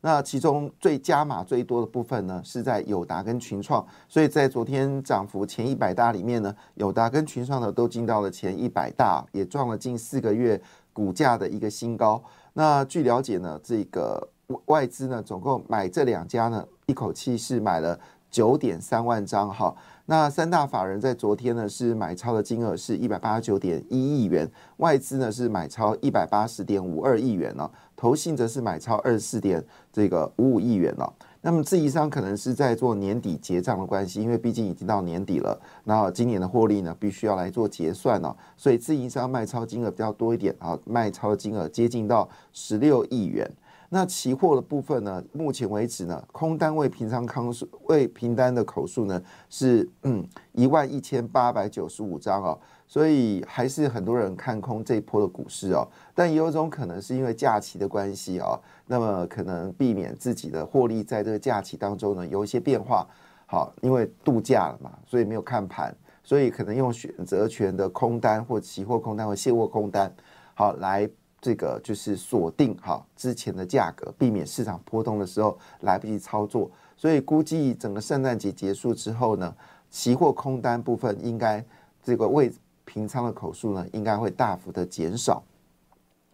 那其中最加码最多的部分呢，是在友达跟群创，所以在昨天涨幅前一百大里面呢，友达跟群创呢都进到了前一百大，也创了近四个月股价的一个新高。那据了解呢，这个外资呢总共买这两家呢，一口气是买了九点三万张哈。那三大法人在昨天呢是买超的金额是一百八十九点一亿元，外资呢是买超一百八十点五二亿元呢，投信则是买超二十四点这个五五亿元呢。那么自营商可能是在做年底结账的关系，因为毕竟已经到年底了，那今年的获利呢必须要来做结算哦，所以自营商卖超金额比较多一点啊，卖超金额接近到十六亿元。那期货的部分呢？目前为止呢，空单位平仓康数未平单的口数呢是嗯一万一千八百九十五张哦，所以还是很多人看空这一波的股市哦。但也有种可能是因为假期的关系哦，那么可能避免自己的获利在这个假期当中呢有一些变化。好，因为度假了嘛，所以没有看盘，所以可能用选择权的空单或期货空单或现货空单，好来。这个就是锁定哈之前的价格，避免市场波动的时候来不及操作，所以估计整个圣诞节结束之后呢，期货空单部分应该这个未平仓的口数呢，应该会大幅的减少。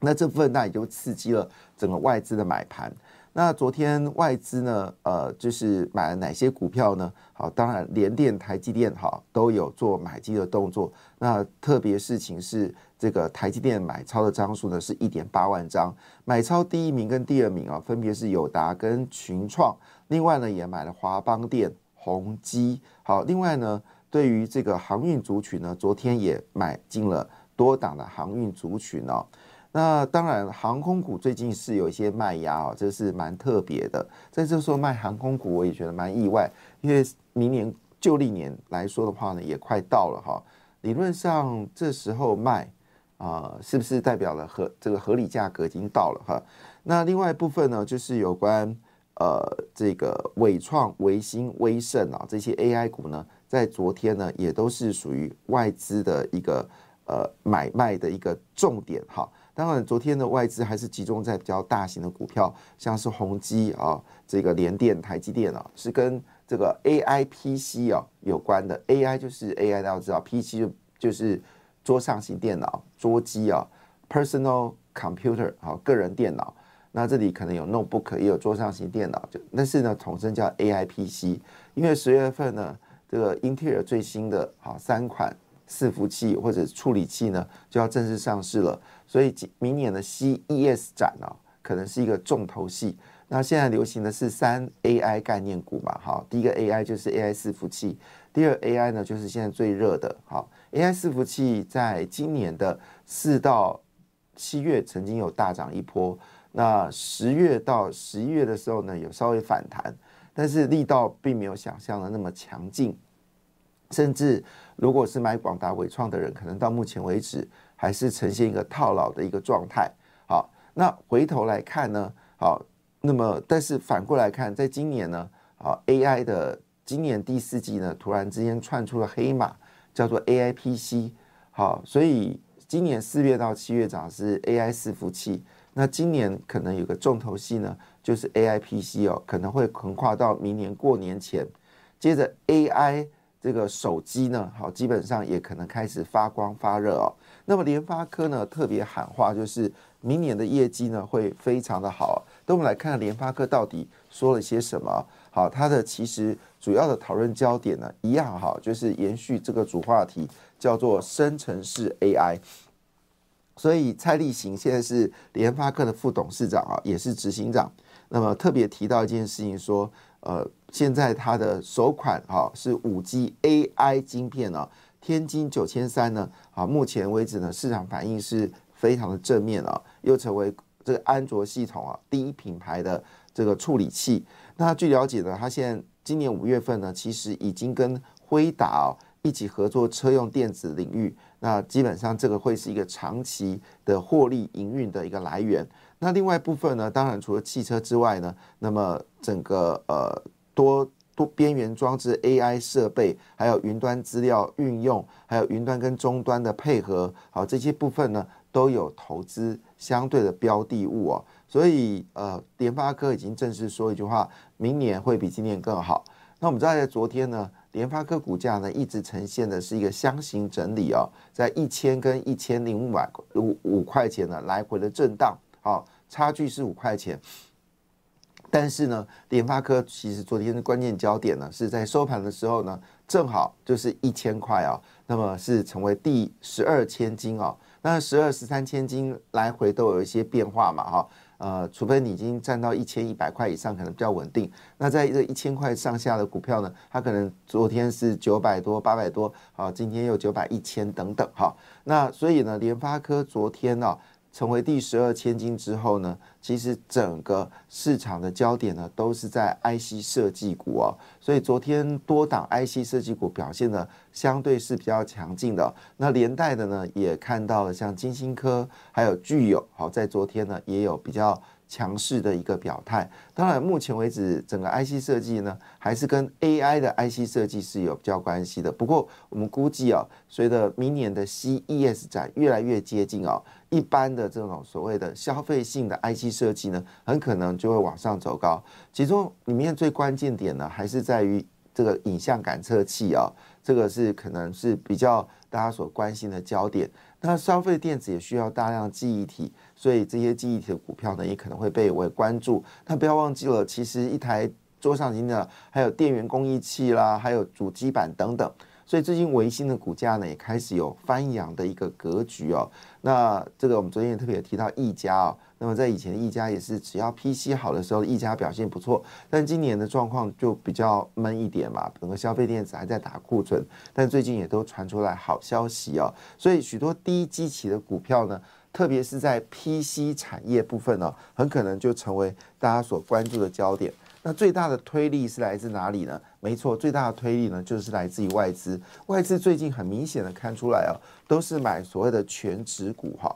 那这部分那也就刺激了整个外资的买盘。那昨天外资呢，呃，就是买了哪些股票呢？好，当然联电、台积电哈都有做买进的动作。那特别事情是，这个台积电买超的张数呢是一点八万张，买超第一名跟第二名啊，分别是友达跟群创。另外呢，也买了华邦电、宏基。好，另外呢，对于这个航运族群呢，昨天也买进了多档的航运族群哦。那当然，航空股最近是有一些卖压哦，这是蛮特别的。在这时候卖航空股，我也觉得蛮意外，因为明年旧历年来说的话呢，也快到了哈。理论上这时候卖啊，是不是代表了合这个合理价格已经到了哈？那另外一部分呢，就是有关呃这个伟创、维新、威盛啊这些 AI 股呢，在昨天呢也都是属于外资的一个呃买卖的一个重点哈。当然，昨天的外资还是集中在比较大型的股票，像是宏基啊，这个联电、台积电啊，是跟这个 A I P C 啊有关的。A I 就是 A I，大家知道，P C 就就是桌上型电脑、桌机啊，Personal Computer 啊，个人电脑。那这里可能有 Notebook，也有桌上型电脑，就但是呢，统称叫 A I P C。因为十月份呢，这个英特尔最新的啊三款伺服器或者处理器呢就要正式上市了。所以明年的 CES 展呢，可能是一个重头戏。那现在流行的是三 AI 概念股嘛，好，第一个 AI 就是 AI 伺服器，第二 AI 呢就是现在最热的，好，AI 伺服器在今年的四到七月曾经有大涨一波，那十月到十一月的时候呢有稍微反弹，但是力道并没有想象的那么强劲，甚至如果是买广达伟创的人，可能到目前为止。还是呈现一个套牢的一个状态。好，那回头来看呢？好，那么但是反过来看，在今年呢？啊，AI 的今年第四季呢，突然之间窜出了黑马，叫做 AIPC。好，所以今年四月到七月涨是 AI 伺服器。那今年可能有个重头戏呢，就是 AIPC 哦，可能会横跨到明年过年前。接着 AI 这个手机呢，好，基本上也可能开始发光发热哦。那么联发科呢特别喊话，就是明年的业绩呢会非常的好。等我们来看看联发科到底说了些什么。好，它的其实主要的讨论焦点呢一样哈，就是延续这个主话题，叫做生成式 AI。所以蔡立行现在是联发科的副董事长啊，也是执行长。那么特别提到一件事情，说呃，现在它的首款哈是五 G AI 晶片呢。天津九千三呢，啊，目前为止呢，市场反应是非常的正面啊，又成为这个安卓系统啊第一品牌的这个处理器。那据了解呢，它现在今年五月份呢，其实已经跟辉达一起合作车用电子领域。那基本上这个会是一个长期的获利营运的一个来源。那另外部分呢，当然除了汽车之外呢，那么整个呃多多边缘装置 AI 设备，还有云端资料运用，还有云端跟终端的配合，好这些部分呢都有投资相对的标的物哦。所以呃，联发科已经正式说一句话，明年会比今年更好。那我们知道在昨天呢。联发科股价呢，一直呈现的是一个箱型整理哦，在一千跟一千零五百五五块钱呢来回的震荡，好，差距是五块钱。但是呢，联发科其实昨天的关键焦点呢，是在收盘的时候呢，正好就是一千块啊，那么是成为第十二千金哦，那十二十三千金来回都有一些变化嘛，哈。呃，除非你已经占到一千一百块以上，可能比较稳定。那在这一千块上下的股票呢，它可能昨天是九百多、八百多，好，今天又九百、一千等等，哈。那所以呢，联发科昨天呢。成为第十二千金之后呢，其实整个市场的焦点呢都是在 IC 设计股哦，所以昨天多档 IC 设计股表现的相对是比较强劲的。那连带的呢，也看到了像金星科还有聚友好，在昨天呢也有比较。强势的一个表态，当然，目前为止，整个 IC 设计呢，还是跟 AI 的 IC 设计是有比较关系的。不过，我们估计啊，随着明年的 CES 展越来越接近啊，一般的这种所谓的消费性的 IC 设计呢，很可能就会往上走高。其中里面最关键点呢，还是在于这个影像感测器啊，这个是可能是比较大家所关心的焦点。那消费电子也需要大量记忆体。所以这些记忆体的股票呢，也可能会被为关注。但不要忘记了，其实一台桌上型的还有电源供应器啦，还有主机板等等。所以最近维新的股价呢，也开始有翻扬的一个格局哦。那这个我们昨天也特别提到易家哦。那么在以前易家也是只要 PC 好的时候，易家表现不错。但今年的状况就比较闷一点嘛，整个消费电子还在打库存。但最近也都传出来好消息哦。所以许多低基期的股票呢。特别是在 PC 产业部分呢，很可能就成为大家所关注的焦点。那最大的推力是来自哪里呢？没错，最大的推力呢，就是来自于外资。外资最近很明显的看出来啊，都是买所谓的全职股哈。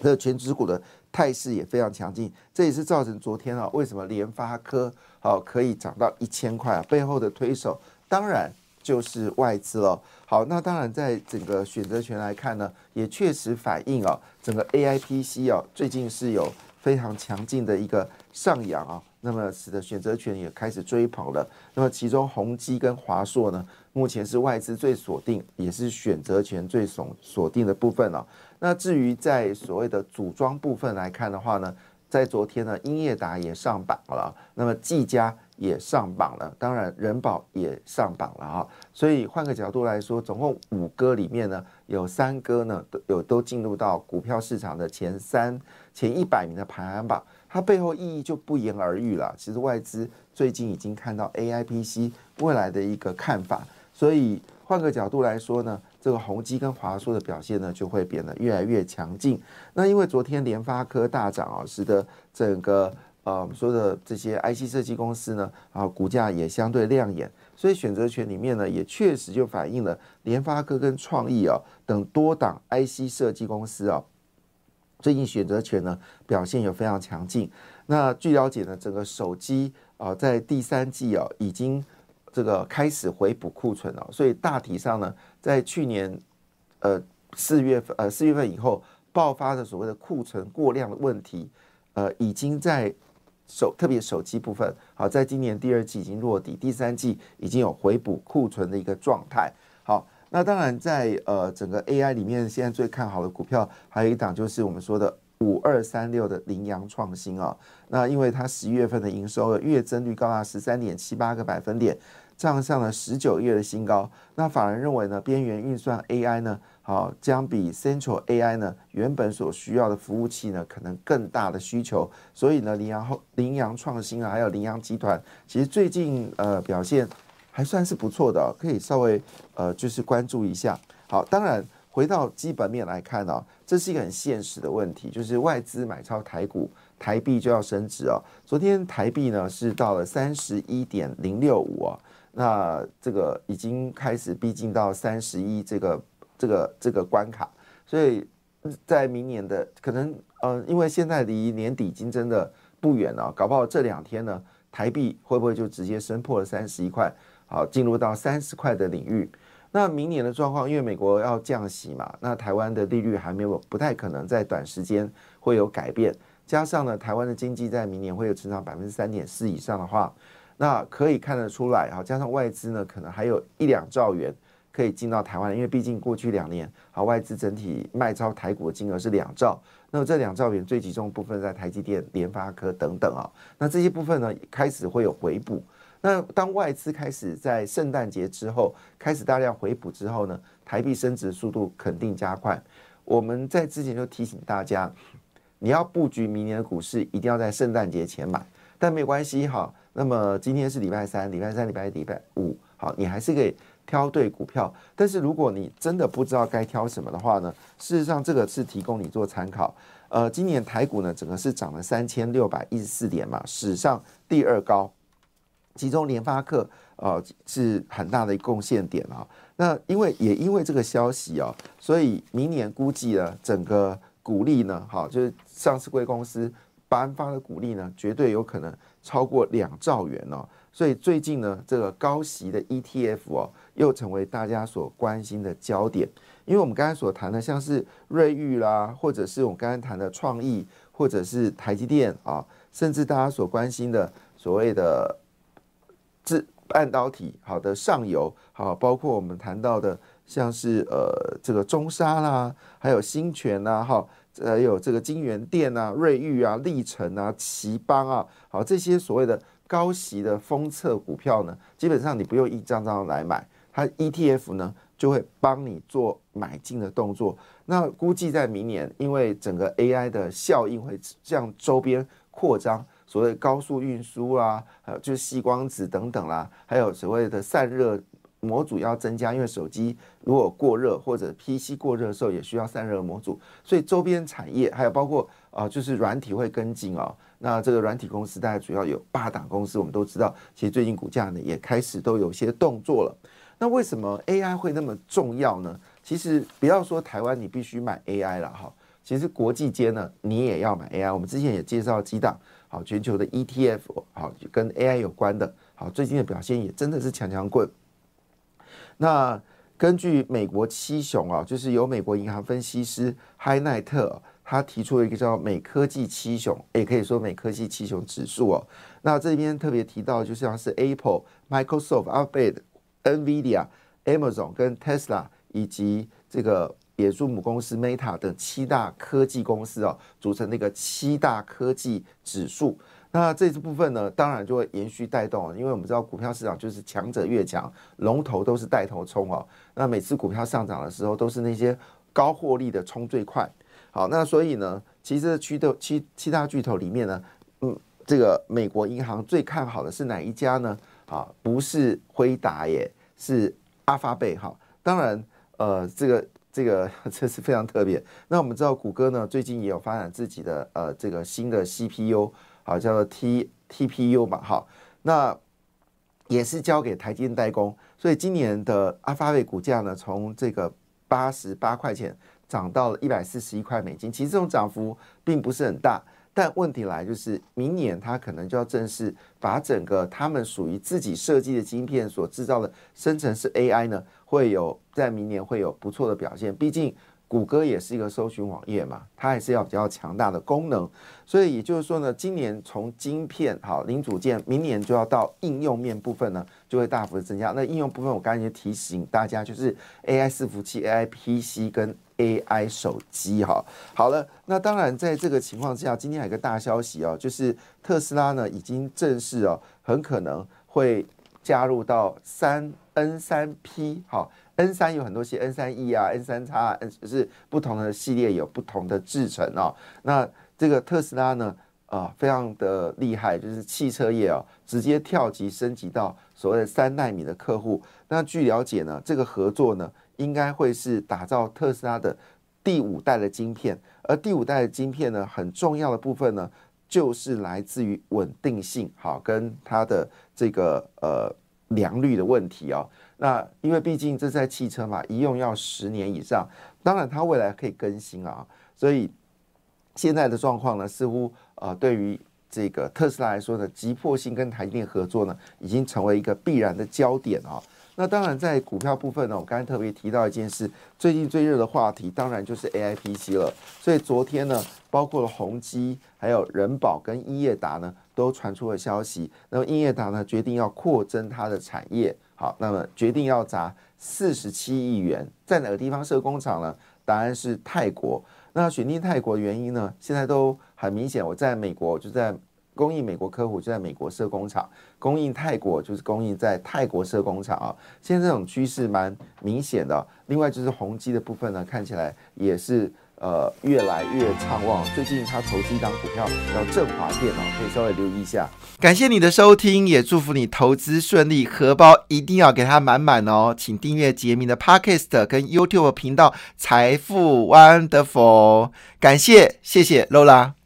这全职股的态势也非常强劲，这也是造成昨天啊，为什么联发科好可以涨到一千块啊？背后的推手当然就是外资了。好，那当然，在整个选择权来看呢，也确实反映啊，整个 A I P C 啊，最近是有非常强劲的一个上扬啊，那么使得选择权也开始追捧了。那么其中宏基跟华硕呢，目前是外资最锁定，也是选择权最锁锁定的部分了。那至于在所谓的组装部分来看的话呢，在昨天呢，英业达也上榜了，那么技嘉。也上榜了，当然人保也上榜了哈，所以换个角度来说，总共五哥里面呢，有三哥呢都有都进入到股票市场的前三、前一百名的排行榜，它背后意义就不言而喻了。其实外资最近已经看到 A I P C 未来的一个看法，所以换个角度来说呢，这个宏基跟华硕的表现呢就会变得越来越强劲。那因为昨天联发科大涨啊，使得整个。呃，我们说的这些 IC 设计公司呢，啊，股价也相对亮眼，所以选择权里面呢，也确实就反映了联发科跟创意啊等多档 IC 设计公司啊，最近选择权呢表现有非常强劲。那据了解呢，整个手机啊，在第三季啊，已经这个开始回补库存了，所以大体上呢，在去年呃四月份呃四月份以后爆发的所谓的库存过量的问题，呃，已经在手特别手机部分，好，在今年第二季已经落地，第三季已经有回补库存的一个状态。好，那当然在呃整个 AI 里面，现在最看好的股票还有一档就是我们说的五二三六的羚羊创新啊。那因为它十一月份的营收月增率高达十三点七八个百分点，账上了十九月的新高。那法人认为呢，边缘运算 AI 呢？好，将比 Central AI 呢原本所需要的服务器呢，可能更大的需求。所以呢，羚羊后羚羊创新啊，还有羚羊集团，其实最近呃表现还算是不错的，可以稍微呃就是关注一下。好，当然回到基本面来看呢，这是一个很现实的问题，就是外资买超台股，台币就要升值哦。昨天台币呢是到了三十一点零六五啊，那这个已经开始逼近到三十一这个这个这个关卡，所以在明年的可能呃，因为现在离年底已经真的不远了，搞不好这两天呢，台币会不会就直接升破了三十一块，好进入到三十块的领域。那明年的状况，因为美国要降息嘛，那台湾的利率还没有，不太可能在短时间会有改变。加上呢，台湾的经济在明年会有成长百分之三点四以上的话，那可以看得出来啊。加上外资呢，可能还有一两兆元可以进到台湾，因为毕竟过去两年啊，外资整体卖超台股的金额是两兆。那么这两兆元最集中部分在台积电、联发科等等啊。那这些部分呢，开始会有回补。那当外资开始在圣诞节之后开始大量回补之后呢，台币升值速度肯定加快。我们在之前就提醒大家，你要布局明年的股市，一定要在圣诞节前买。但没关系哈，那么今天是礼拜三，礼拜三、礼拜礼拜五，好，你还是可以挑对股票。但是如果你真的不知道该挑什么的话呢，事实上这个是提供你做参考。呃，今年台股呢，整个是涨了三千六百一十四点嘛，史上第二高。其中联发科呃是很大的贡献点啊，那因为也因为这个消息啊，所以明年估计呢，整个股利呢，好就是上市贵公司颁发的股利呢，绝对有可能超过两兆元哦。所以最近呢，这个高息的 ETF 哦，又成为大家所关心的焦点。因为我们刚才所谈的，像是瑞昱啦，或者是我们刚才谈的创意，或者是台积电啊，甚至大家所关心的所谓的。是半导体好的上游好，包括我们谈到的，像是呃这个中沙啦，还有新泉呐，哈，还有这个金源店啊、瑞昱啊、历程啊、奇邦啊，好这些所谓的高息的封测股票呢，基本上你不用一张张来买，它 ETF 呢就会帮你做买进的动作。那估计在明年，因为整个 AI 的效应会向周边扩张。所谓高速运输啊，还有就是细光子等等啦，还有所谓的散热模组要增加，因为手机如果过热或者 PC 过热的时候也需要散热模组，所以周边产业还有包括啊，就是软体会跟进哦。那这个软体公司大概主要有八大公司，我们都知道，其实最近股价呢也开始都有些动作了。那为什么 AI 会那么重要呢？其实不要说台湾你必须买 AI 了哈，其实国际间呢你也要买 AI。我们之前也介绍几档。好，全球的 ETF 好，跟 AI 有关的，好，最近的表现也真的是强强棍。那根据美国七雄啊，就是由美国银行分析师嗨奈特他提出了一个叫美科技七雄，也可以说美科技七雄指数哦。那这边特别提到，就像是 Apple、Microsoft、Alphabet、NVIDIA、Amazon 跟 Tesla 以及这个。野猪母公司 Meta 等七大科技公司啊，组成那个七大科技指数。那这部分呢，当然就会延续带动，因为我们知道股票市场就是强者越强，龙头都是带头冲哦。那每次股票上涨的时候，都是那些高获利的冲最快。好，那所以呢，其实七的七七大巨头里面呢，嗯，这个美国银行最看好的是哪一家呢？啊，不是辉达耶，是阿发贝哈。当然，呃，这个。这个这是非常特别。那我们知道，谷歌呢最近也有发展自己的呃这个新的 CPU，好叫做 T TPU 嘛，哈，那也是交给台积电代工。所以今年的阿发贝股价呢，从这个八十八块钱涨到了一百四十一块美金。其实这种涨幅并不是很大，但问题来就是明年它可能就要正式把整个他们属于自己设计的晶片所制造的生成式 AI 呢。会有在明年会有不错的表现，毕竟谷歌也是一个搜寻网页嘛，它还是要比较强大的功能，所以也就是说呢，今年从晶片好零组件，明年就要到应用面部分呢，就会大幅的增加。那应用部分我刚才也提醒大家，就是 AI 伺服器、AI PC 跟 AI 手机哈。好了，那当然在这个情况之下，今天还有个大消息哦，就是特斯拉呢已经正式哦，很可能会加入到三。N 三 P 好，N 三有很多些，N 三 E 啊，N 三叉，N 是不同的系列有不同的制程哦。那这个特斯拉呢，啊非常的厉害，就是汽车业哦直接跳级升级到所谓的三纳米的客户。那据了解呢，这个合作呢应该会是打造特斯拉的第五代的晶片，而第五代的晶片呢很重要的部分呢就是来自于稳定性，好跟它的这个呃良率的问题哦。那因为毕竟这在汽车嘛，一用要十年以上，当然它未来可以更新啊，所以现在的状况呢，似乎呃对于这个特斯拉来说呢，急迫性跟台积电合作呢，已经成为一个必然的焦点啊。那当然在股票部分呢，我刚才特别提到一件事，最近最热的话题当然就是 A I P C 了。所以昨天呢，包括了宏基、还有人保跟英业达呢，都传出了消息。那么英业达呢，决定要扩增它的产业。好，那么决定要砸四十七亿元，在哪个地方设工厂呢？答案是泰国。那选定泰国的原因呢？现在都很明显，我在美国就在供应美国客户，就在美国设工厂；供应泰国就是供应在泰国设工厂啊。现在这种趋势蛮明显的。另外就是宏基的部分呢，看起来也是。呃，越来越畅旺。最近他投资一张股票叫振华电脑，可以稍微留意一下。感谢你的收听，也祝福你投资顺利，荷包一定要给它满满哦。请订阅杰明的 Podcast 跟 YouTube 频道财富 Wonderful。感谢，谢谢 Lola。